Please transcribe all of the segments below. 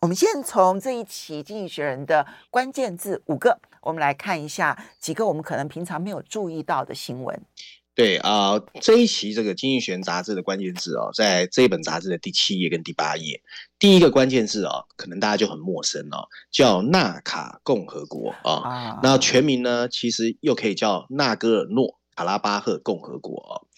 我们先从这一期《经济学人》的关键字五个，我们来看一下几个我们可能平常没有注意到的新闻。对啊、呃，这一期这个《经济学人》杂志的关键字哦，在这一本杂志的第七页跟第八页，第一个关键字哦，可能大家就很陌生哦，叫纳卡共和国啊。啊那全名呢，其实又可以叫纳戈尔诺。卡拉巴赫共和国哦，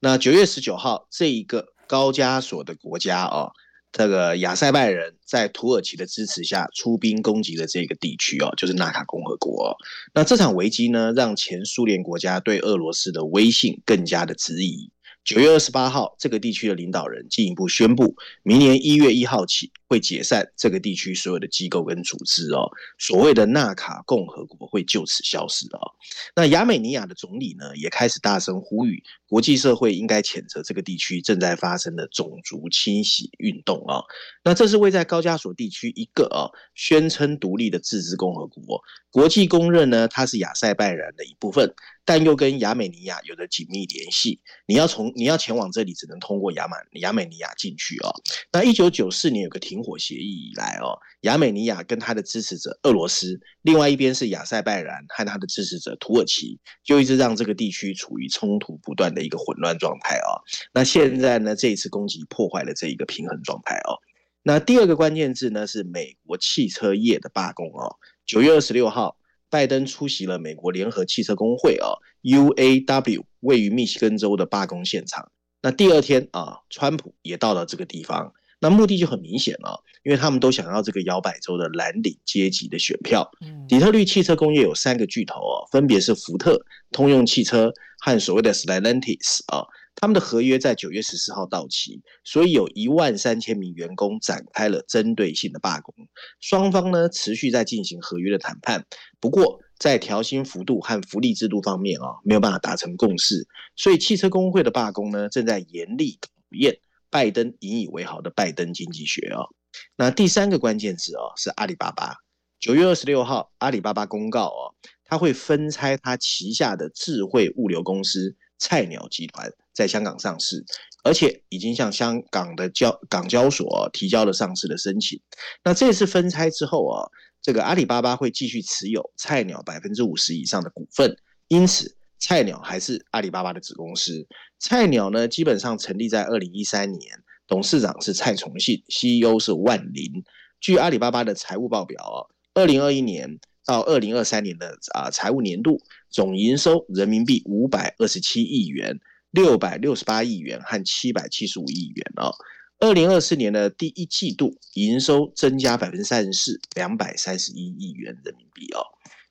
那九月十九号，这一个高加索的国家哦，这个亚塞拜人在土耳其的支持下出兵攻击了这个地区哦，就是纳卡共和国哦。那这场危机呢，让前苏联国家对俄罗斯的威信更加的质疑。九月二十八号，这个地区的领导人进一步宣布，明年一月一号起会解散这个地区所有的机构跟组织哦，所谓的纳卡共和国会就此消失哦。那亚美尼亚的总理呢，也开始大声呼吁，国际社会应该谴责这个地区正在发生的种族清洗运动啊。那这是位在高加索地区一个啊宣称独立的自治共和国，国际公认呢，它是亚塞拜然的一部分。但又跟亚美尼亚有着紧密联系，你要从你要前往这里，只能通过亚马亚美尼亚进去哦。那一九九四年有个停火协议以来哦，亚美尼亚跟他的支持者俄罗斯，另外一边是亚塞拜然和他的支持者土耳其，就一直让这个地区处于冲突不断的一个混乱状态哦。那现在呢，这一次攻击破坏了这一个平衡状态哦。那第二个关键字呢是美国汽车业的罢工哦，九月二十六号。拜登出席了美国联合汽车工会啊 （UAW） 位于密西根州的罢工现场。那第二天啊，川普也到了这个地方，那目的就很明显了，因为他们都想要这个摇摆州的蓝领阶级的选票。底特律汽车工业有三个巨头哦，分别是福特、通用汽车和所谓的 Stellantis 啊。他们的合约在九月十四号到期，所以有一万三千名员工展开了针对性的罢工。双方呢持续在进行合约的谈判，不过在调薪幅度和福利制度方面啊，没有办法达成共识。所以汽车工会的罢工呢，正在严厉考验拜登引以为豪的拜登经济学哦。那第三个关键词哦是阿里巴巴。九月二十六号，阿里巴巴公告哦，他会分拆他旗下的智慧物流公司。菜鸟集团在香港上市，而且已经向香港的交港交所提交了上市的申请。那这次分拆之后啊，这个阿里巴巴会继续持有菜鸟百分之五十以上的股份，因此菜鸟还是阿里巴巴的子公司。菜鸟呢，基本上成立在二零一三年，董事长是蔡崇信，CEO 是万林。据阿里巴巴的财务报表啊，二零二一年。到二零二三年的啊财务年度总营收人民币五百二十七亿元、六百六十八亿元和七百七十五亿元哦。二零二四年的第一季度营收增加百分之三十四，两百三十一亿元人民币哦。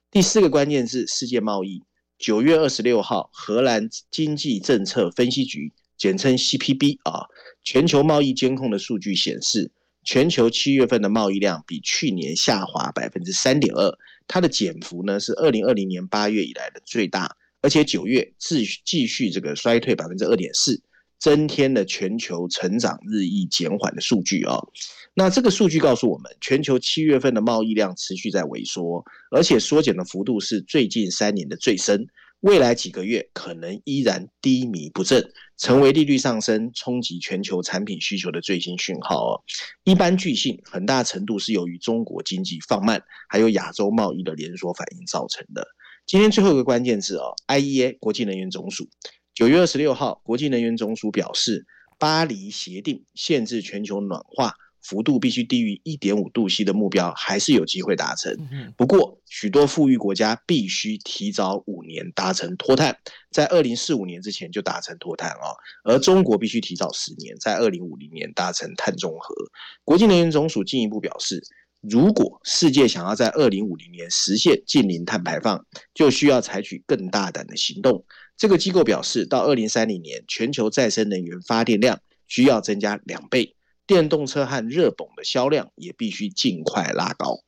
第四个关键是世界贸易。九月二十六号，荷兰经济政策分析局简称 CPB 啊，全球贸易监控的数据显示，全球七月份的贸易量比去年下滑百分之三点二。它的减幅呢是二零二零年八月以来的最大，而且九月继续继续这个衰退百分之二点四，增添了全球成长日益减缓的数据啊、哦。那这个数据告诉我们，全球七月份的贸易量持续在萎缩，而且缩减的幅度是最近三年的最深。未来几个月可能依然低迷不振，成为利率上升冲击全球产品需求的最新讯号哦。一般据信，很大程度是由于中国经济放慢，还有亚洲贸易的连锁反应造成的。今天最后一个关键字哦，IEA 国际能源总署九月二十六号，国际能源总署表示，巴黎协定限制全球暖化幅度必须低于一点五度 C 的目标，还是有机会达成。不过，许多富裕国家必须提早五年达成脱碳，在二零四五年之前就达成脱碳哦。而中国必须提早十年，在二零五零年达成碳中和。国际能源总署进一步表示，如果世界想要在二零五零年实现近零碳排放，就需要采取更大胆的行动。这个机构表示，到二零三零年，全球再生能源发电量需要增加两倍。电动车和热泵的销量也必须尽快拉高。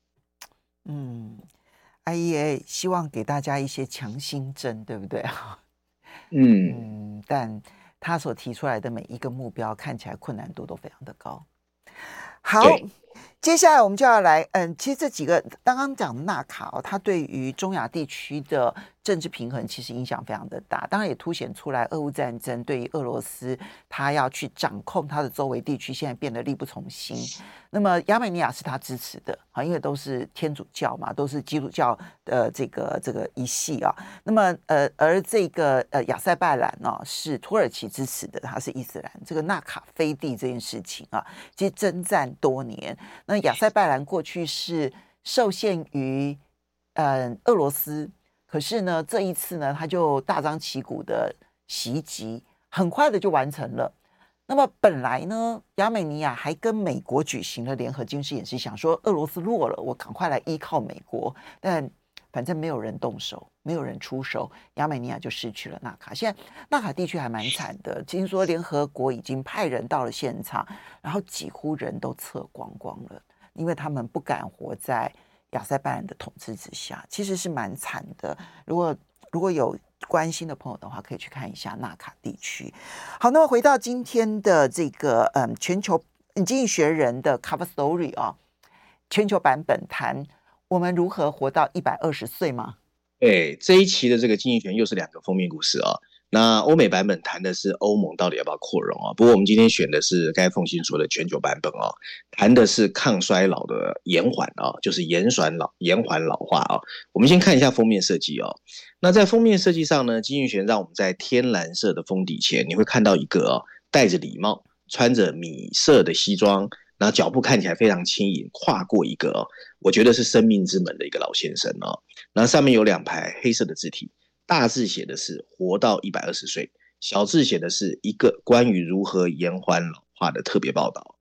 嗯，IEA 希望给大家一些强心针，对不对啊？嗯，嗯，但他所提出来的每一个目标看起来困难度都非常的高。好。接下来我们就要来，嗯，其实这几个刚刚讲的纳卡哦，它对于中亚地区的政治平衡其实影响非常的大，当然也凸显出来俄乌战争对于俄罗斯，它要去掌控它的周围地区，现在变得力不从心。那么亚美尼亚是他支持的啊，因为都是天主教嘛，都是基督教的这个这个一系啊。那么呃，而这个呃亚塞拜然呢是土耳其支持的，它是伊斯兰。这个纳卡飞地这件事情啊，其实征战多年。那亚塞拜然过去是受限于嗯俄罗斯，可是呢这一次呢他就大张旗鼓的袭击，很快的就完成了。那么本来呢亚美尼亚还跟美国举行了联合军事演习，想说俄罗斯弱了，我赶快来依靠美国。但反正没有人动手，没有人出手，亚美尼亚就失去了纳卡。现在纳卡地区还蛮惨的，听说联合国已经派人到了现场，然后几乎人都撤光光了。因为他们不敢活在亚塞拜然的统治之下，其实是蛮惨的。如果如果有关心的朋友的话，可以去看一下纳卡地区。好，那么回到今天的这个嗯，全球经济学人的 cover story 啊，全球版本谈我们如何活到一百二十岁吗？对，这一期的这个经济学人又是两个封面故事啊。那欧美版本谈的是欧盟到底要不要扩容啊？不过我们今天选的是刚才凤馨说的全球版本哦，谈的是抗衰老的延缓啊，就是延缓老延缓老化啊。我们先看一下封面设计哦。那在封面设计上呢，金玉泉让我们在天蓝色的封底前，你会看到一个哦，戴着礼帽、穿着米色的西装，然后脚步看起来非常轻盈，跨过一个，我觉得是生命之门的一个老先生哦。然后上面有两排黑色的字体。大字写的是活到一百二十岁，小字写的是一个关于如何延缓老化的特别报道。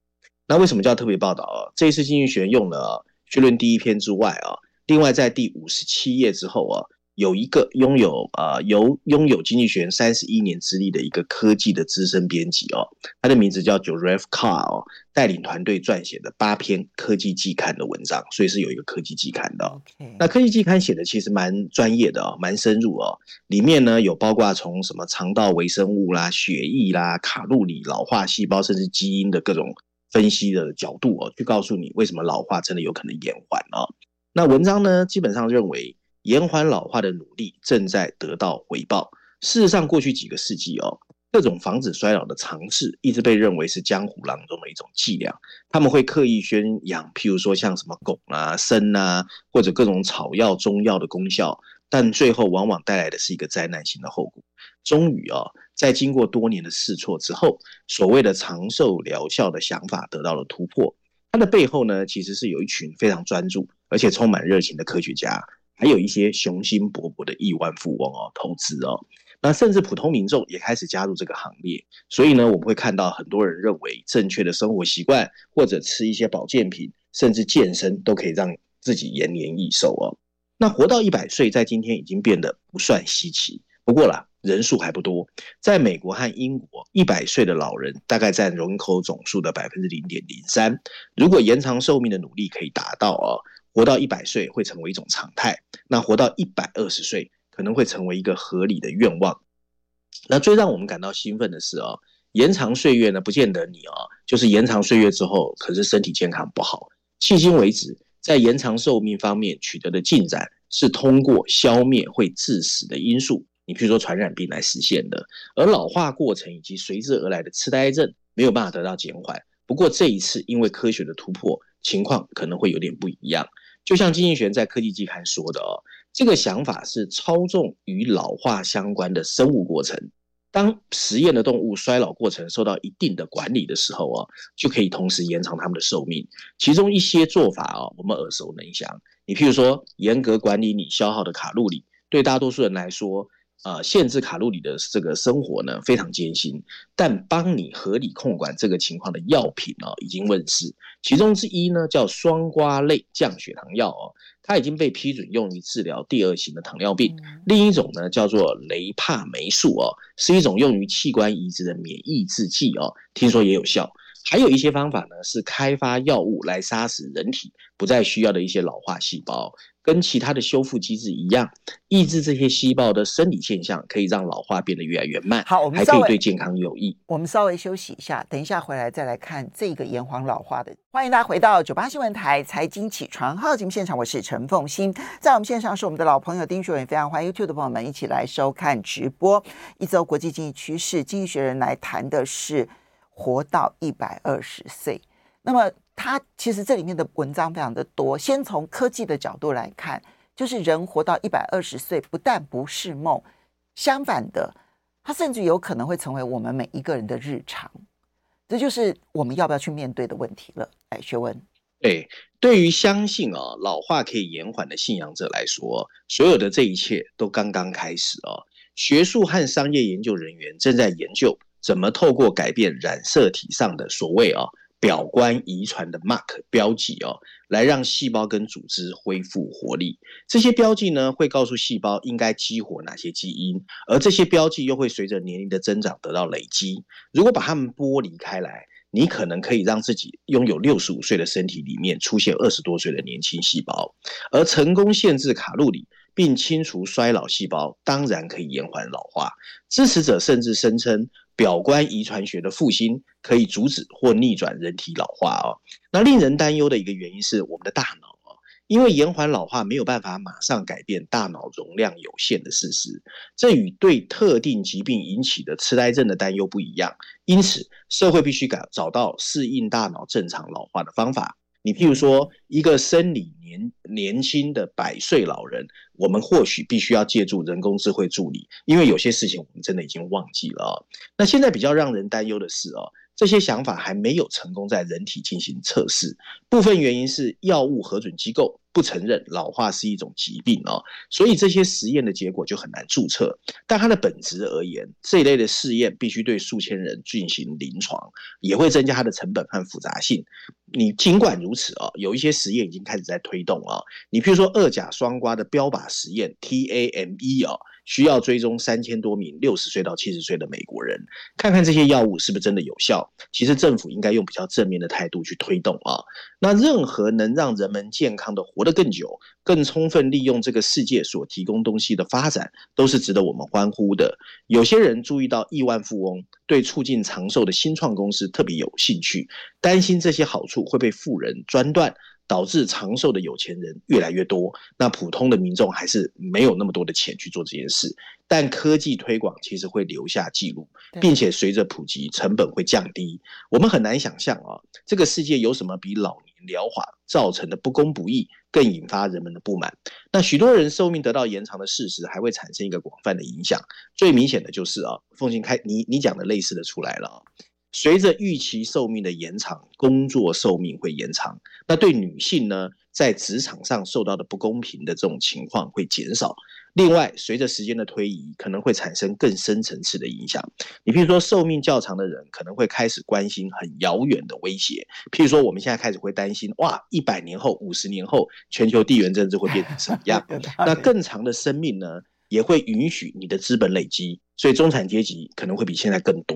那为什么叫特别报道啊？这一次经济学用了绪论第一篇之外啊，另外在第五十七页之后啊。有一个拥有啊、呃，由拥有经济学人三十一年资历的一个科技的资深编辑哦，他的名字叫 Joseph Carr 哦，带领团队撰写的八篇科技季刊的文章，所以是有一个科技季刊的.那科技季刊写的其实蛮专业的哦，蛮深入哦。里面呢有包括从什么肠道微生物啦、血液啦、卡路里、老化细胞，甚至基因的各种分析的角度哦，去告诉你为什么老化真的有可能延缓哦。那文章呢，基本上认为。延缓老化的努力正在得到回报。事实上，过去几个世纪哦，各种防止衰老的尝试一直被认为是江湖郎中的一种伎俩。他们会刻意宣扬，譬如说像什么汞啊、砷啊，或者各种草药、中药的功效，但最后往往带来的是一个灾难性的后果。终于哦，在经过多年的试错之后，所谓的长寿疗效的想法得到了突破。它的背后呢，其实是有一群非常专注而且充满热情的科学家。还有一些雄心勃勃的亿万富翁哦，投资哦，那甚至普通民众也开始加入这个行列。所以呢，我们会看到很多人认为，正确的生活习惯或者吃一些保健品，甚至健身，都可以让自己延年益寿哦。那活到一百岁，在今天已经变得不算稀奇。不过啦，人数还不多。在美国和英国，一百岁的老人大概占人口总数的百分之零点零三。如果延长寿命的努力可以达到哦。活到一百岁会成为一种常态，那活到一百二十岁可能会成为一个合理的愿望。那最让我们感到兴奋的是哦，延长岁月呢，不见得你哦，就是延长岁月之后，可是身体健康不好。迄今为止，在延长寿命方面取得的进展是通过消灭会致死的因素，你比如说传染病来实现的，而老化过程以及随之而来的痴呆症没有办法得到减缓。不过这一次，因为科学的突破，情况可能会有点不一样。就像金逸璇在科技期刊说的哦，这个想法是操纵与老化相关的生物过程，当实验的动物衰老过程受到一定的管理的时候哦，就可以同时延长它们的寿命。其中一些做法哦，我们耳熟能详。你譬如说，严格管理你消耗的卡路里，对大多数人来说，呃，限制卡路里的这个生活呢，非常艰辛。但帮你合理控管这个情况的药品哦，已经问世。其中之一呢，叫双胍类降血糖药哦，它已经被批准用于治疗第二型的糖尿病。另一种呢，叫做雷帕霉素哦，是一种用于器官移植的免疫制剂哦，听说也有效。还有一些方法呢，是开发药物来杀死人体不再需要的一些老化细胞，跟其他的修复机制一样，抑制这些细胞的生理现象，可以让老化变得越来越慢。好，我们还可以对健康有益。我们稍微休息一下，等一下回来再来看这个延缓老化的。欢迎大家回到九八新闻台财经起床号节目现场，我是陈凤欣，在我们线上是我们的老朋友丁学文，非常欢迎 YouTube 的朋友们一起来收看直播。一周国际经济趋势，经济学人来谈的是。活到一百二十岁，那么他其实这里面的文章非常的多。先从科技的角度来看，就是人活到一百二十岁，不但不是梦，相反的，他甚至有可能会成为我们每一个人的日常。这就是我们要不要去面对的问题了。哎，学文，对，对于相信啊老化可以延缓的信仰者来说，所有的这一切都刚刚开始啊。学术和商业研究人员正在研究。怎么透过改变染色体上的所谓啊表观遗传的 mark 标记哦，来让细胞跟组织恢复活力？这些标记呢，会告诉细胞应该激活哪些基因，而这些标记又会随着年龄的增长得到累积。如果把它们剥离开来，你可能可以让自己拥有六十五岁的身体里面出现二十多岁的年轻细胞，而成功限制卡路里并清除衰老细胞，当然可以延缓老化。支持者甚至声称。表观遗传学的复兴可以阻止或逆转人体老化哦。那令人担忧的一个原因是我们的大脑哦，因为延缓老化没有办法马上改变大脑容量有限的事实，这与对特定疾病引起的痴呆症的担忧不一样。因此，社会必须找找到适应大脑正常老化的方法。你譬如说，一个生理年轻的百岁老人，我们或许必须要借助人工智慧助理，因为有些事情我们真的已经忘记了哦。那现在比较让人担忧的是哦。这些想法还没有成功在人体进行测试，部分原因是药物核准机构不承认老化是一种疾病哦，所以这些实验的结果就很难注册。但它的本质而言，这一类的试验必须对数千人进行临床，也会增加它的成本和复杂性。你尽管如此啊，有一些实验已经开始在推动啊，你譬如说二甲双胍的标靶实验 TAME 啊。需要追踪三千多名六十岁到七十岁的美国人，看看这些药物是不是真的有效。其实政府应该用比较正面的态度去推动啊。那任何能让人们健康的活得更久、更充分利用这个世界所提供东西的发展，都是值得我们欢呼的。有些人注意到亿万富翁对促进长寿的新创公司特别有兴趣，担心这些好处会被富人专断。导致长寿的有钱人越来越多，那普通的民众还是没有那么多的钱去做这件事。但科技推广其实会留下记录，并且随着普及，成本会降低。我们很难想象啊，这个世界有什么比老年疗法造成的不公不义更引发人们的不满？那许多人寿命得到延长的事实，还会产生一个广泛的影响。最明显的就是啊，凤馨开你你讲的类似的出来了。随着预期寿命的延长，工作寿命会延长。那对女性呢，在职场上受到的不公平的这种情况会减少。另外，随着时间的推移，可能会产生更深层次的影响。你譬如说，寿命较长的人可能会开始关心很遥远的威胁，譬如说，我们现在开始会担心，哇，一百年后、五十年后，全球地缘政治会变成什么样？那更长的生命呢？也会允许你的资本累积，所以中产阶级可能会比现在更多。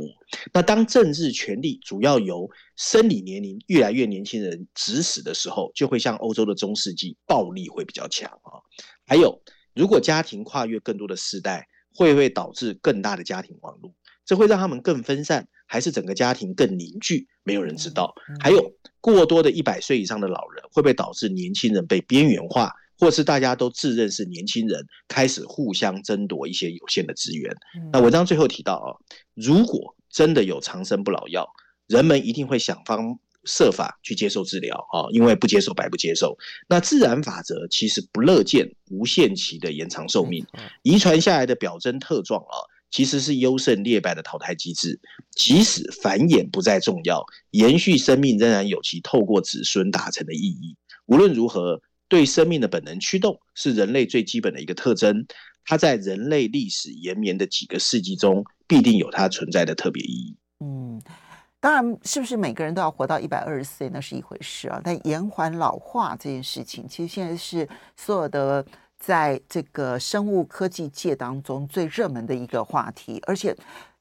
那当政治权力主要由生理年龄越来越年轻人指使的时候，就会像欧洲的中世纪，暴力会比较强啊。还有，如果家庭跨越更多的世代，会不会导致更大的家庭网络？这会让他们更分散，还是整个家庭更凝聚？没有人知道。还有，过多的一百岁以上的老人，会不会导致年轻人被边缘化？或是大家都自认是年轻人，开始互相争夺一些有限的资源。那文章最后提到啊，如果真的有长生不老药，人们一定会想方设法去接受治疗啊，因为不接受白不接受。那自然法则其实不乐见无限期的延长寿命，遗传下来的表征特状啊，其实是优胜劣败的淘汰机制。即使繁衍不再重要，延续生命仍然有其透过子孙达成的意义。无论如何，对生命的本能驱动是人类最基本的一个特征。它在人类历史延绵的几个世纪中，必定有它存在的特别意义。嗯，当然，是不是每个人都要活到一百二十岁，那是一回事啊。但延缓老化这件事情，其实现在是所有的在这个生物科技界当中最热门的一个话题，而且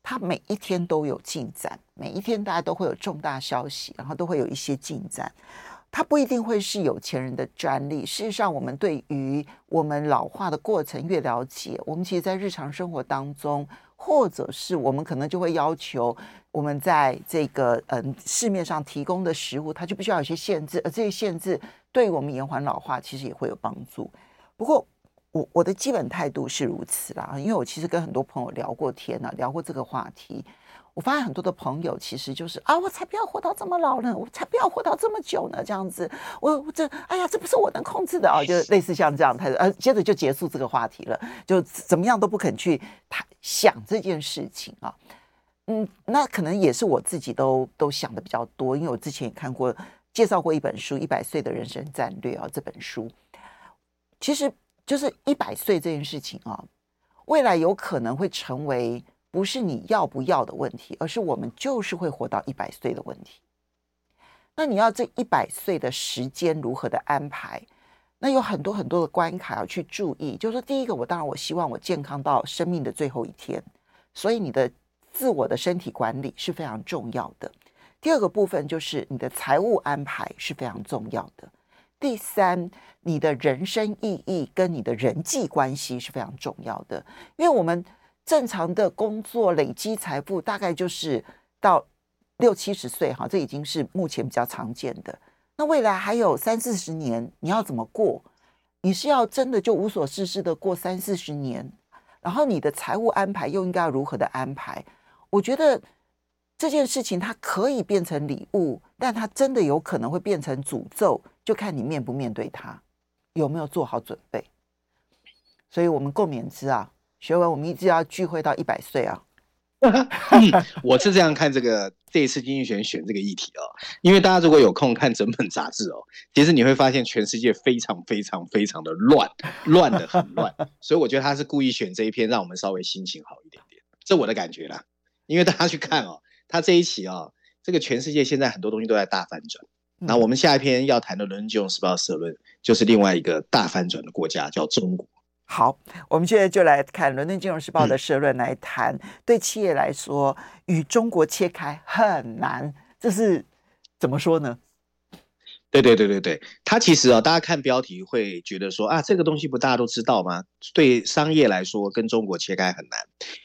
它每一天都有进展，每一天大家都会有重大消息，然后都会有一些进展。它不一定会是有钱人的专利。事实上，我们对于我们老化的过程越了解，我们其实，在日常生活当中，或者是我们可能就会要求我们在这个嗯市面上提供的食物，它就必须要有些限制，而这些限制对我们延缓老化其实也会有帮助。不过，我我的基本态度是如此啦，因为我其实跟很多朋友聊过天呢、聊过这个话题。我发现很多的朋友其实就是啊，我才不要活到这么老呢，我才不要活到这么久呢，这样子，我我这哎呀，这不是我能控制的啊，就类似像这样，他呃，接着就结束这个话题了，就怎么样都不肯去谈想这件事情啊，嗯，那可能也是我自己都都想的比较多，因为我之前也看过介绍过一本书《一百岁的人生战略》啊，这本书。其实就是一百岁这件事情啊，未来有可能会成为。不是你要不要的问题，而是我们就是会活到一百岁的问题。那你要这一百岁的时间如何的安排？那有很多很多的关卡要去注意。就是说，第一个，我当然我希望我健康到生命的最后一天，所以你的自我的身体管理是非常重要的。第二个部分就是你的财务安排是非常重要的。第三，你的人生意义跟你的人际关系是非常重要的，因为我们。正常的工作累积财富大概就是到六七十岁哈，这已经是目前比较常见的。那未来还有三四十年，你要怎么过？你是要真的就无所事事的过三四十年，然后你的财务安排又应该要如何的安排？我觉得这件事情它可以变成礼物，但它真的有可能会变成诅咒，就看你面不面对它，有没有做好准备。所以我们共勉之啊。学文，我们一直要聚会到一百岁啊！我是这样看这个这一次经济学选这个议题哦，因为大家如果有空看整本杂志哦，其实你会发现全世界非常非常非常的乱，乱的很乱，所以我觉得他是故意选这一篇，让我们稍微心情好一点点，这我的感觉啦。因为大家去看哦，他这一期哦，这个全世界现在很多东西都在大反转，那我们下一篇要谈的《伦敦金融时报》社论，就是另外一个大反转的国家，叫中国。好，我们现在就来看《伦敦金融时报》的社论，来谈对企业来说，与中国切开很难，这是怎么说呢？对对对对对，它其实啊，大家看标题会觉得说啊，这个东西不大家都知道吗？对商业来说，跟中国切开很难。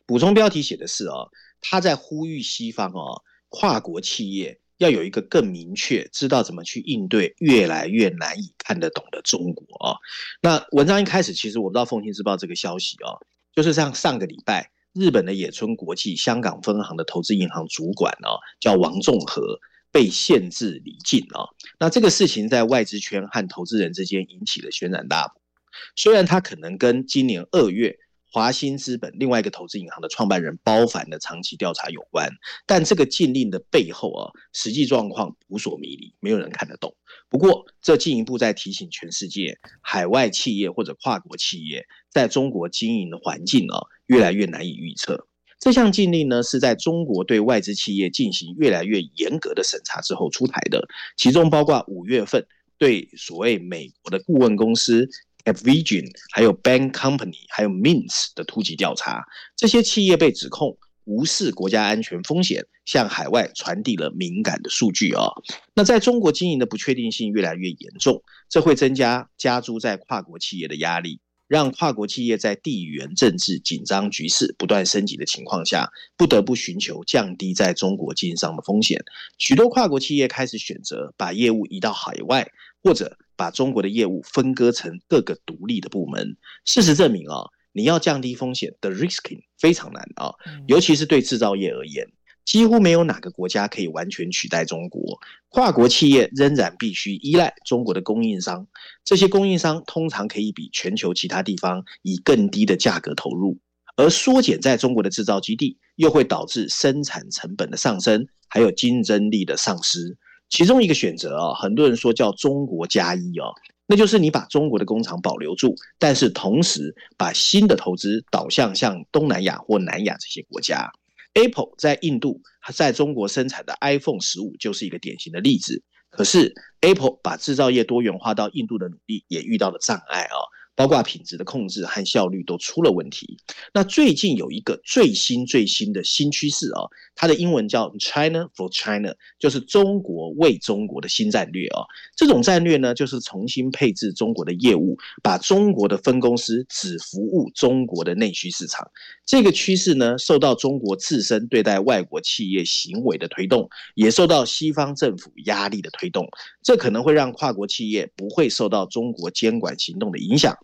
补充标题写的是哦，他在呼吁西方哦，跨国企业。要有一个更明确，知道怎么去应对越来越难以看得懂的中国啊。那文章一开始，其实我不知道《奉信日报》这个消息啊，就是像上个礼拜，日本的野村国际香港分行的投资银行主管啊，叫王仲和，被限制离境啊。那这个事情在外资圈和投资人之间引起了轩然大波。虽然他可能跟今年二月。华兴资本另外一个投资银行的创办人包凡的长期调查有关，但这个禁令的背后啊，实际状况扑朔迷离，没有人看得懂。不过，这进一步在提醒全世界，海外企业或者跨国企业在中国经营的环境啊，越来越难以预测。这项禁令呢，是在中国对外资企业进行越来越严格的审查之后出台的，其中包括五月份对所谓美国的顾问公司。Avision，还有 Bank Company，还有 Mintz 的突击调查，这些企业被指控无视国家安全风险，向海外传递了敏感的数据、哦。那在中国经营的不确定性越来越严重，这会增加加诸在跨国企业的压力，让跨国企业在地缘政治紧张局势不断升级的情况下，不得不寻求降低在中国经营上的风险。许多跨国企业开始选择把业务移到海外，或者。把中国的业务分割成各个独立的部门。事实证明啊，你要降低风险的 risking 非常难啊，尤其是对制造业而言，几乎没有哪个国家可以完全取代中国。跨国企业仍然必须依赖中国的供应商，这些供应商通常可以比全球其他地方以更低的价格投入。而缩减在中国的制造基地，又会导致生产成本的上升，还有竞争力的丧失。其中一个选择啊，很多人说叫中国加一哦，那就是你把中国的工厂保留住，但是同时把新的投资导向像东南亚或南亚这些国家。Apple 在印度在中国生产的 iPhone 十五就是一个典型的例子。可是 Apple 把制造业多元化到印度的努力也遇到了障碍啊。包括品质的控制和效率都出了问题。那最近有一个最新最新的新趋势啊，它的英文叫 China for China，就是中国为中国的新战略啊。这种战略呢，就是重新配置中国的业务，把中国的分公司只服务中国的内需市场。这个趋势呢，受到中国自身对待外国企业行为的推动，也受到西方政府压力的推动。这可能会让跨国企业不会受到中国监管行动的影响。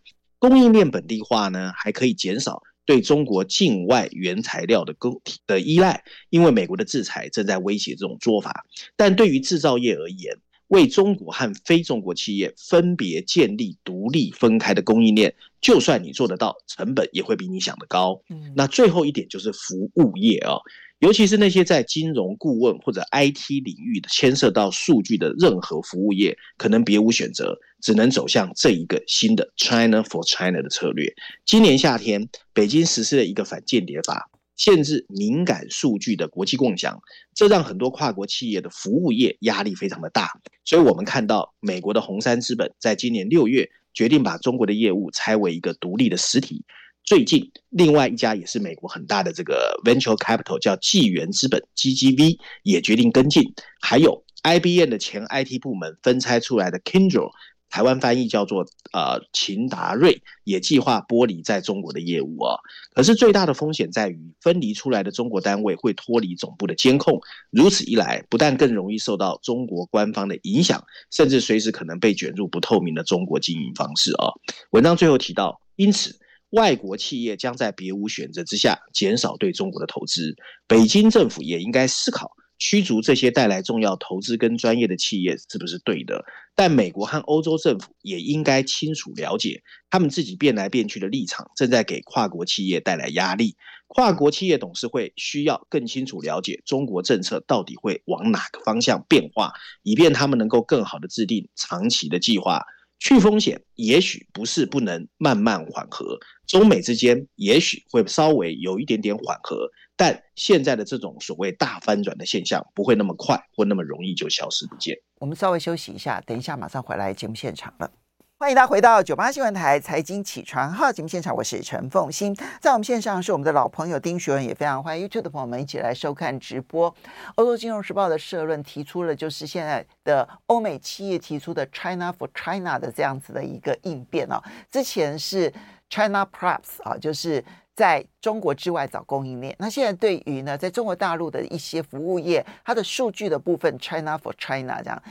供应链本地化呢，还可以减少对中国境外原材料的供的依赖，因为美国的制裁正在威胁这种做法。但对于制造业而言，为中国和非中国企业分别建立独立分开的供应链，就算你做得到，成本也会比你想的高。那最后一点就是服务业啊。尤其是那些在金融顾问或者 IT 领域的牵涉到数据的任何服务业，可能别无选择，只能走向这一个新的 China for China 的策略。今年夏天，北京实施了一个反间谍法，限制敏感数据的国际共享，这让很多跨国企业的服务业压力非常的大。所以我们看到，美国的红杉资本在今年六月决定把中国的业务拆为一个独立的实体。最近，另外一家也是美国很大的这个 venture capital 叫纪元资本 （GGV） 也决定跟进。还有 IBM 的前 IT 部门分拆出来的 Kindle，台湾翻译叫做呃秦达瑞，也计划剥离在中国的业务啊。可是最大的风险在于，分离出来的中国单位会脱离总部的监控，如此一来，不但更容易受到中国官方的影响，甚至随时可能被卷入不透明的中国经营方式啊。文章最后提到，因此。外国企业将在别无选择之下减少对中国的投资，北京政府也应该思考驱逐这些带来重要投资跟专业的企业是不是对的。但美国和欧洲政府也应该清楚了解，他们自己变来变去的立场正在给跨国企业带来压力。跨国企业董事会需要更清楚了解中国政策到底会往哪个方向变化，以便他们能够更好地制定长期的计划。去风险也许不是不能慢慢缓和，中美之间也许会稍微有一点点缓和，但现在的这种所谓大翻转的现象不会那么快或那么容易就消失不见。我们稍微休息一下，等一下马上回来节目现场了。欢迎大家回到九八新闻台财经起床号节目现场，我是陈凤欣，在我们线上是我们的老朋友丁学文，也非常欢迎 YouTube 的朋友们一起来收看直播。欧洲金融时报的社论提出了，就是现在的欧美企业提出的 China for China 的这样子的一个应变哦。之前是 China Plus 啊，就是在中国之外找供应链。那现在对于呢，在中国大陆的一些服务业，它的数据的部分 China for China 这样，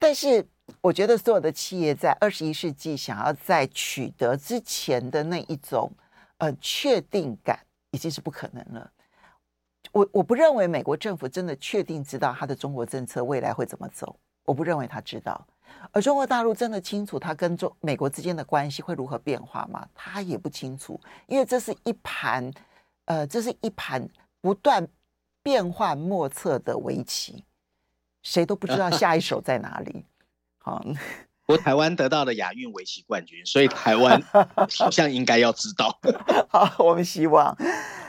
但是。我觉得所有的企业在二十一世纪想要在取得之前的那一种呃确定感，已经是不可能了。我我不认为美国政府真的确定知道他的中国政策未来会怎么走，我不认为他知道。而中国大陆真的清楚他跟中美国之间的关系会如何变化吗？他也不清楚，因为这是一盘呃，这是一盘不断变幻莫测的围棋，谁都不知道下一手在哪里。我台湾得到了亚运围棋冠军，所以台湾 好像应该要知道。好，我们希望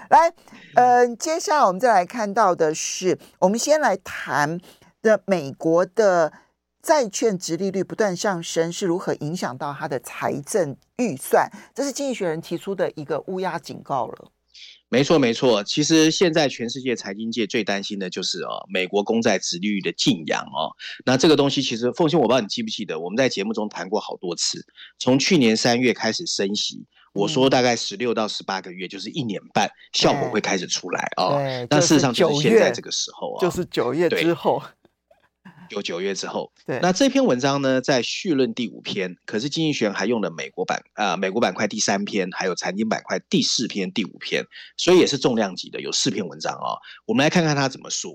来，嗯、呃，接下来我们再来看到的是，我们先来谈的美国的债券值利率不断上升是如何影响到它的财政预算，这是经济学人提出的一个乌鸦警告了。没错，没错。其实现在全世界财经界最担心的就是哦，美国公债殖利率的进扬哦。那这个东西其实，凤馨，我不知道你记不记得，我们在节目中谈过好多次。从去年三月开始升息，我说大概十六到十八个月，就是一年半，效果会开始出来哦。那事实上就是现在这个时候啊，就是九月之后。就九月之后。对，那这篇文章呢，在序论第五篇，可是经济学人还用了美国版啊、呃，美国板块第三篇，还有财经板块第四篇、第五篇，所以也是重量级的，有四篇文章啊、哦。我们来看看他怎么说。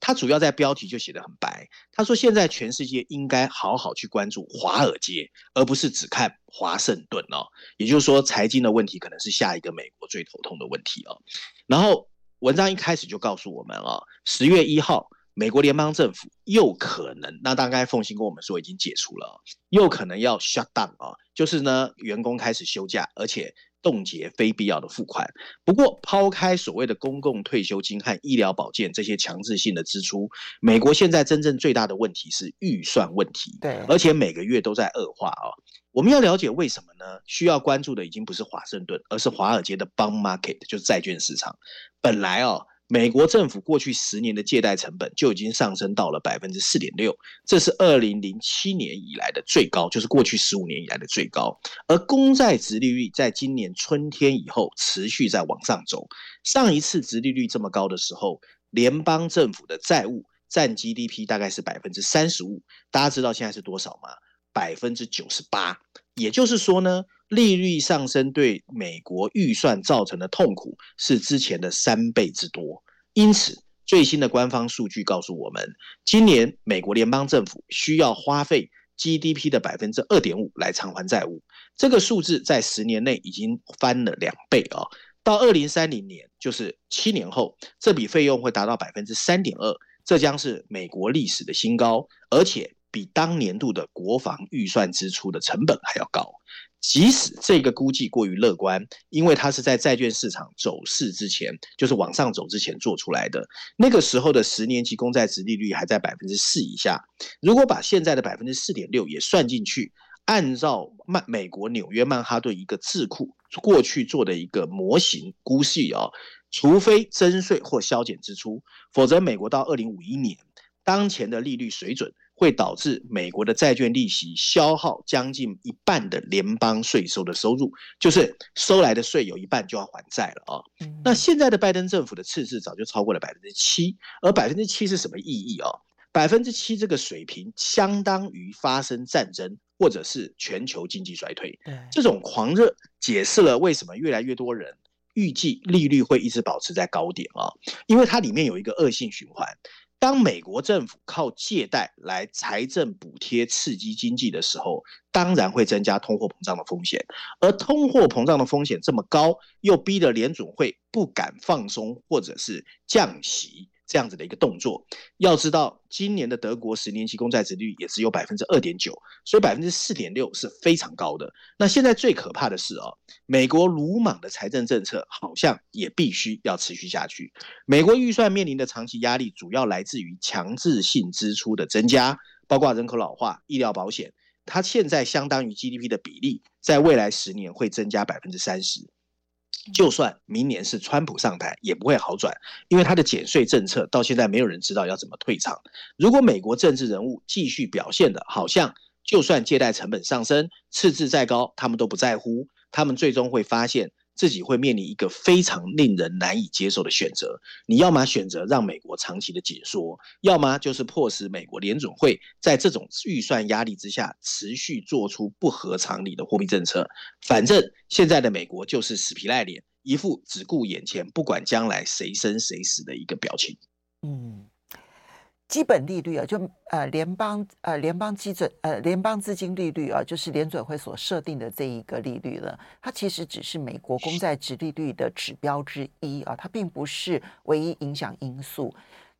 他主要在标题就写得很白，他说现在全世界应该好好去关注华尔街，而不是只看华盛顿哦。也就是说，财经的问题可能是下一个美国最头痛的问题哦。然后文章一开始就告诉我们啊，十月一号。美国联邦政府又可能，那大概凤馨跟我们说已经解除了，又可能要 shut down 啊，就是呢，员工开始休假，而且冻结非必要的付款。不过，抛开所谓的公共退休金和医疗保健这些强制性的支出，美国现在真正最大的问题是预算问题，对，而且每个月都在恶化啊。我们要了解为什么呢？需要关注的已经不是华盛顿，而是华尔街的 bond market，就是债券市场。本来哦。美国政府过去十年的借贷成本就已经上升到了百分之四点六，这是二零零七年以来的最高，就是过去十五年以来的最高。而公债殖利率在今年春天以后持续在往上走。上一次殖利率这么高的时候，联邦政府的债务占 GDP 大概是百分之三十五。大家知道现在是多少吗？百分之九十八。也就是说呢，利率上升对美国预算造成的痛苦是之前的三倍之多，因此最新的官方数据告诉我们，今年美国联邦政府需要花费 GDP 的百分之二点五来偿还债务，这个数字在十年内已经翻了两倍啊！到二零三零年，就是七年后，这笔费用会达到百分之三点二，这将是美国历史的新高，而且比当年度的国防预算支出的成本还要高。即使这个估计过于乐观，因为它是在债券市场走势之前，就是往上走之前做出来的。那个时候的十年期公债殖利率还在百分之四以下。如果把现在的百分之四点六也算进去，按照曼美国纽约曼哈顿一个智库过去做的一个模型估计哦，除非征税或削减支出，否则美国到二零五一年当前的利率水准。会导致美国的债券利息消耗将近一半的联邦税收的收入，就是收来的税有一半就要还债了啊。那现在的拜登政府的赤字早就超过了百分之七，而百分之七是什么意义啊？百分之七这个水平相当于发生战争或者是全球经济衰退。这种狂热解释了为什么越来越多人预计利率会一直保持在高点啊，因为它里面有一个恶性循环。当美国政府靠借贷来财政补贴刺激经济的时候，当然会增加通货膨胀的风险。而通货膨胀的风险这么高，又逼得联准会不敢放松或者是降息。这样子的一个动作，要知道今年的德国十年期公债殖利率也只有百分之二点九，所以百分之四点六是非常高的。那现在最可怕的是哦，美国鲁莽的财政政策好像也必须要持续下去。美国预算面临的长期压力，主要来自于强制性支出的增加，包括人口老化、医疗保险，它现在相当于 GDP 的比例，在未来十年会增加百分之三十。就算明年是川普上台，也不会好转，因为他的减税政策到现在没有人知道要怎么退场。如果美国政治人物继续表现的好像，就算借贷成本上升，赤字再高，他们都不在乎，他们最终会发现。自己会面临一个非常令人难以接受的选择，你要么选择让美国长期的紧缩，要么就是迫使美国联准会在这种预算压力之下持续做出不合常理的货币政策。反正现在的美国就是死皮赖脸，一副只顾眼前不管将来谁生谁死的一个表情。嗯。基本利率啊，就呃联邦呃联邦基准呃联邦资金利率啊，就是联准会所设定的这一个利率了。它其实只是美国公债殖利率的指标之一啊，它并不是唯一影响因素。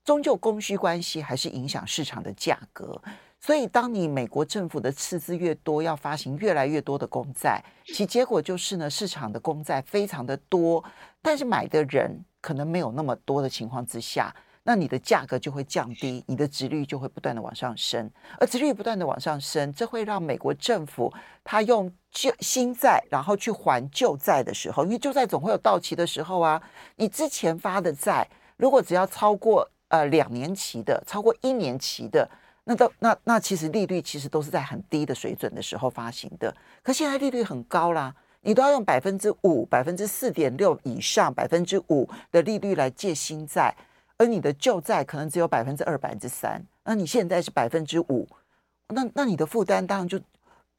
终究供需关系还是影响市场的价格。所以，当你美国政府的赤字越多，要发行越来越多的公债，其结果就是呢，市场的公债非常的多，但是买的人可能没有那么多的情况之下。那你的价格就会降低，你的殖率就会不断的往上升，而殖率不断的往上升，这会让美国政府他用旧新债然后去还旧债的时候，因为旧债总会有到期的时候啊，你之前发的债如果只要超过呃两年期的，超过一年期的，那都那那其实利率其实都是在很低的水准的时候发行的，可现在利率很高啦，你都要用百分之五、百分之四点六以上、百分之五的利率来借新债。而你的旧债可能只有百分之二、百分之三，那你现在是百分之五，那那你的负担当然就，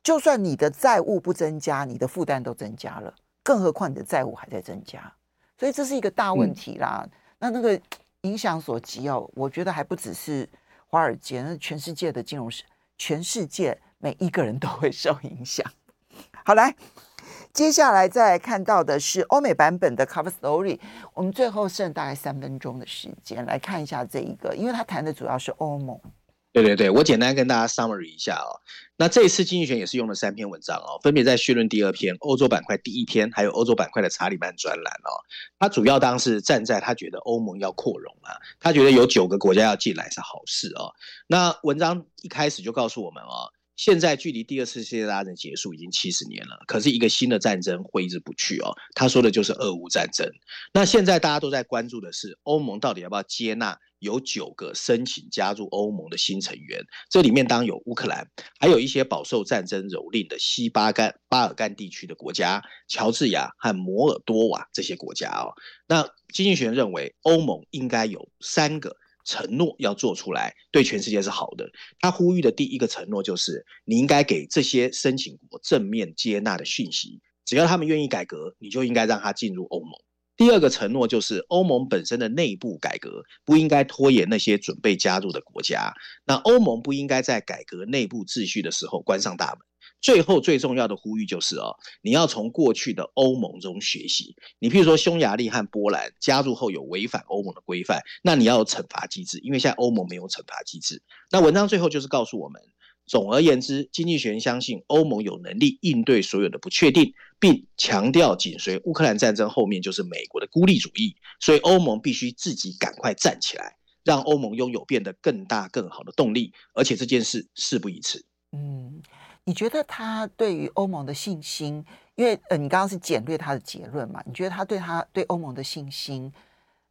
就算你的债务不增加，你的负担都增加了，更何况你的债务还在增加，所以这是一个大问题啦。嗯、那那个影响所及哦，我觉得还不只是华尔街，那全世界的金融市，全世界每一个人都会受影响。好，来。接下来再来看到的是欧美版本的 Cover Story，我们最后剩大概三分钟的时间来看一下这一个，因为他谈的主要是欧盟。对对对，我简单跟大家 summary 一下哦。那这一次经济学也是用了三篇文章哦，分别在序论第二篇、欧洲板块第一篇，还有欧洲板块的查理曼专栏哦。他主要当时站在他觉得欧盟要扩容啊，他觉得有九个国家要进来是好事哦。那文章一开始就告诉我们哦。现在距离第二次世界大战结束已经七十年了，可是一个新的战争挥之不去哦。他说的就是俄乌战争。那现在大家都在关注的是欧盟到底要不要接纳有九个申请加入欧盟的新成员？这里面当然有乌克兰，还有一些饱受战争蹂躏的西巴干巴尔干地区的国家，乔治亚和摩尔多瓦这些国家哦。那经济学人认为欧盟应该有三个。承诺要做出来，对全世界是好的。他呼吁的第一个承诺就是，你应该给这些申请国正面接纳的讯息，只要他们愿意改革，你就应该让他进入欧盟。第二个承诺就是，欧盟本身的内部改革不应该拖延那些准备加入的国家。那欧盟不应该在改革内部秩序的时候关上大门。最后最重要的呼吁就是哦，你要从过去的欧盟中学习。你譬如说匈牙利和波兰加入后有违反欧盟的规范，那你要有惩罚机制，因为现在欧盟没有惩罚机制。那文章最后就是告诉我们，总而言之，经济学人相信欧盟有能力应对所有的不确定，并强调紧随乌克兰战争后面就是美国的孤立主义，所以欧盟必须自己赶快站起来，让欧盟拥有变得更大更好的动力，而且这件事事不宜迟。嗯。你觉得他对于欧盟的信心？因为呃，你刚刚是简略他的结论嘛？你觉得他对他对欧盟的信心，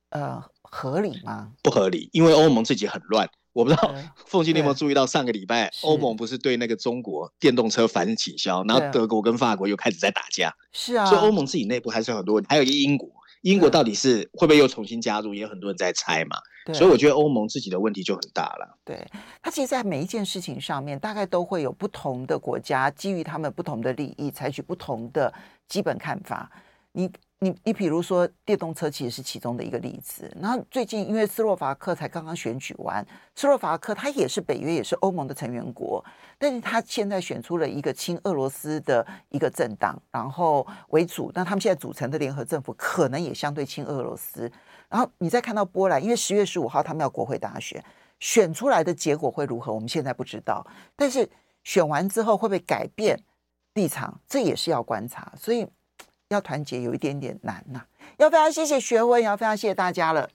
呃，合理吗？不合理，因为欧盟自己很乱。我不知道凤姐你有没有注意到，上个礼拜欧盟不是对那个中国电动车反倾销，然后德国跟法国又开始在打架。是啊，所以欧盟自己内部还是有很多还有一个英国。英国到底是会不会又重新加入？也有很多人在猜嘛。对，所以我觉得欧盟自己的问题就很大了。对，它其实，在每一件事情上面，大概都会有不同的国家基于他们不同的利益，采取不同的基本看法。你。你你比如说电动车其实是其中的一个例子。然后最近因为斯洛伐克才刚刚选举完，斯洛伐克它也是北约也是欧盟的成员国，但是他现在选出了一个亲俄罗斯的一个政党，然后为主。那他们现在组成的联合政府可能也相对亲俄罗斯。然后你再看到波兰，因为十月十五号他们要国会大选，选出来的结果会如何，我们现在不知道。但是选完之后会不会改变立场，这也是要观察。所以。要团结有一点点难呐，要非常谢谢学文，也要非常谢谢大家了。